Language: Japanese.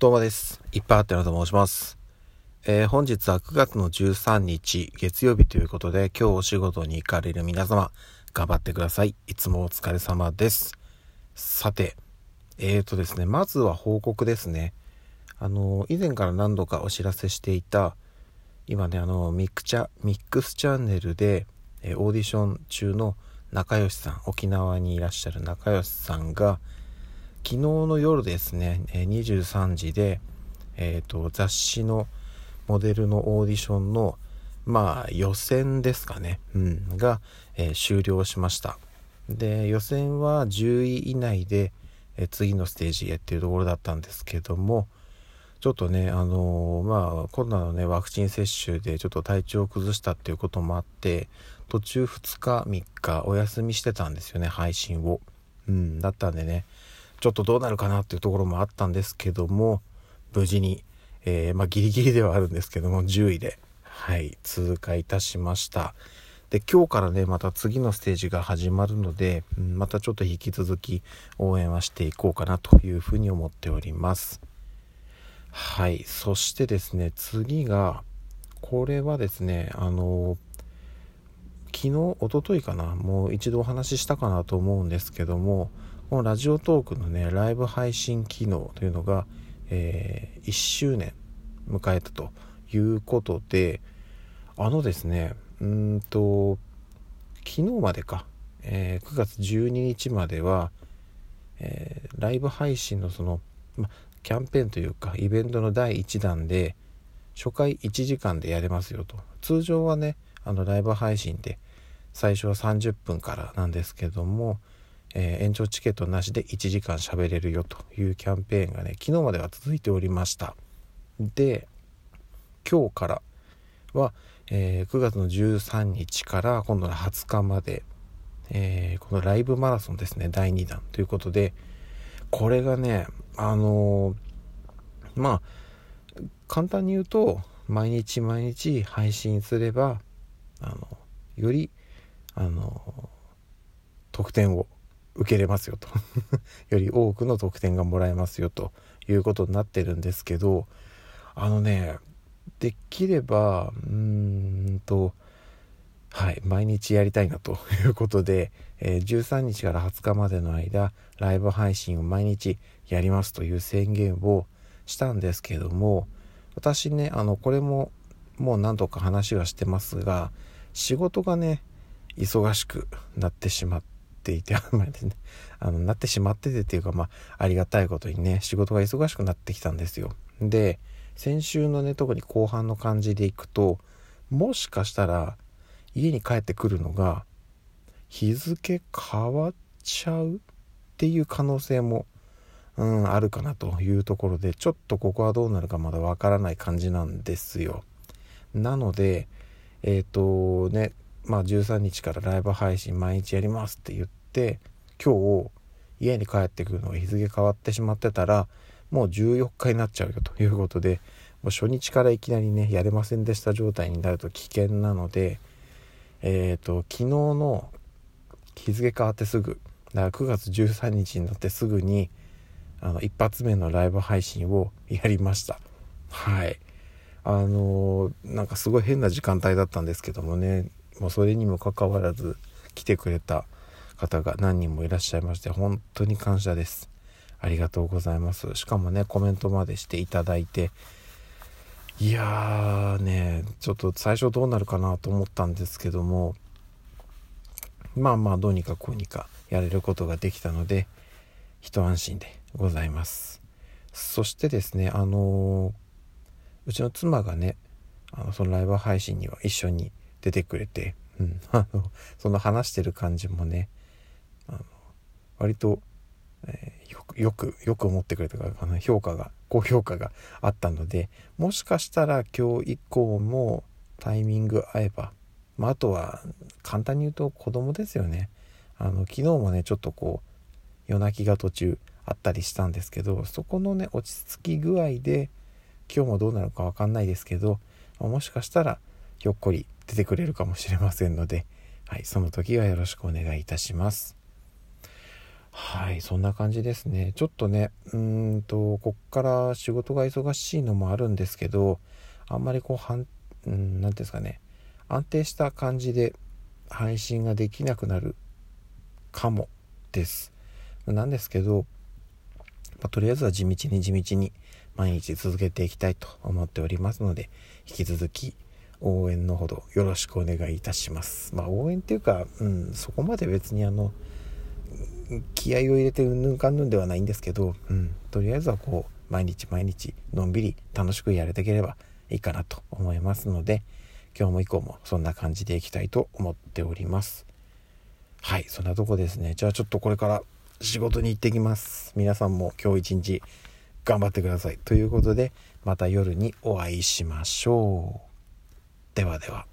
どうもです。いっぱいあってなと申します。えー本日は9月の13日月曜日ということで、今日お仕事に行かれる皆様、頑張ってください。いつもお疲れ様です。さて、えーとですね、まずは報告ですね。あの、以前から何度かお知らせしていた、今ね、あの、ミクチャ、ミックスチャンネルで、えーオーディション中の仲良しさん、沖縄にいらっしゃる仲良しさんが、昨日の夜ですね、23時で、えーと、雑誌のモデルのオーディションの、まあ、予選ですかね、うん、が、えー終了しました。で、予選は10位以内で、えー次のステージへっていうところだったんですけども、ちょっとね、あのーまあ、コロナのね、ワクチン接種でちょっと体調を崩したっていうこともあって、途中2日、3日お休みしてたんですよね、配信を。うん、だったんでね、ちょっとどうなるかなっていうところもあったんですけども、無事に、えーまあギリギリではあるんですけども、10位で、はい、通過いたしました。で、今日からね、また次のステージが始まるので、またちょっと引き続き応援はしていこうかなというふうに思っております。はい。そしてですね、次が、これはですね、あの、昨日、一昨日かな、もう一度お話ししたかなと思うんですけども、このラジオトークのね、ライブ配信機能というのが、え1周年迎えたということで、あのですね、うんと、昨日までか、えー9月12日までは、えーライブ配信のその、ま、キャンペーンというかイベントの第1弾で初回1時間でやれますよと。通常はねあのライブ配信で最初は30分からなんですけども、えー延長チケットなしで1時間喋れるよというキャンペーンがね昨日までは続いておりました。で今日からは、えー9月の13日から今度の20日まで、えーこのライブマラソンですね第2弾ということでこれがねあのーまあ簡単に言うと毎日毎日配信すればあのよりあの得点を受けれますよと。より多くの得点がもらえますよということになってるんですけどあのねできればうーんとはい毎日やりたいなということで、えー13日から20日までの間ライブ配信を毎日やりますという宣言をしたんですけども私ねあのこれももう何度か話はしてますが仕事がね忙しくなってしまってていてあんまりねあのなってしまっててっていうかまあありがたいことにね仕事が忙しくなってきたんですよ。で先週のね特に後半の感じでいくともしかしたら家に帰ってくるのが日付変わっちゃうっていう可能性も、うん、あるかなというところでちょっとここはどうなるかまだわからない感じなんですよ。なのでえっ、とねまあ13日からライブ配信毎日やりますって言って今日家に帰ってくるのが日付変わってしまってたらもう14日になっちゃうよということでもう初日からいきなりねやれませんでした状態になると危険なのでえっ、と昨日の日付変わってすぐだから9月13日になってすぐにあの一発目のライブ配信をやりました。はい。あのーなんかすごい変な時間帯だったんですけどもねもうそれにもかかわらず来てくれた方が何人もいらっしゃいまして本当に感謝です。ありがとうございます。しかもねコメントまでしていただいていやーねちょっと最初どうなるかなと思ったんですけどもまあまあどうにかこうにかやれることができたので一安心でございます。そしてですねあのうちの妻がねあのそのライブ配信には一緒に出てくれて、うん、あのその話してる感じもねあの割と、えーよくよくよく思ってくれたからあの評価が高評価があったのでもしかしたら今日以降もタイミング合えば、まあ、あとは簡単に言うと子供ですよね。あの昨日もねちょっとこう夜泣きが途中あったりしたんですけどそこのね落ち着き具合で今日もどうなるか分かんないですけどもしかしたらひょっこり出てくれるかもしれませんので、はい、その時はよろしくお願いいたします。はいそんな感じですねちょっとねうんとこっから仕事が忙しいのもあるんですけどあんまりこうはん何ていうんですかね安定した感じで配信ができなくなるかもですなんですけど、まあ、とりあえずは地道に地道に毎日続けていきたいと思っておりますので引き続き応援のほどよろしくお願いいたします。まあ応援っていうか、うん、そこまで別にあの気合を入れてうんぬんかんぬんではないんですけど、うん、とりあえずはこう毎日毎日のんびり楽しくやれていければいいかなと思いますので今日も以降もそんな感じでいきたいと思っております。はいそんなとこですね。じゃあちょっとこれから仕事に行ってきます。皆さんも今日一日頑張ってください。ということでまた夜にお会いしましょう。ではでは。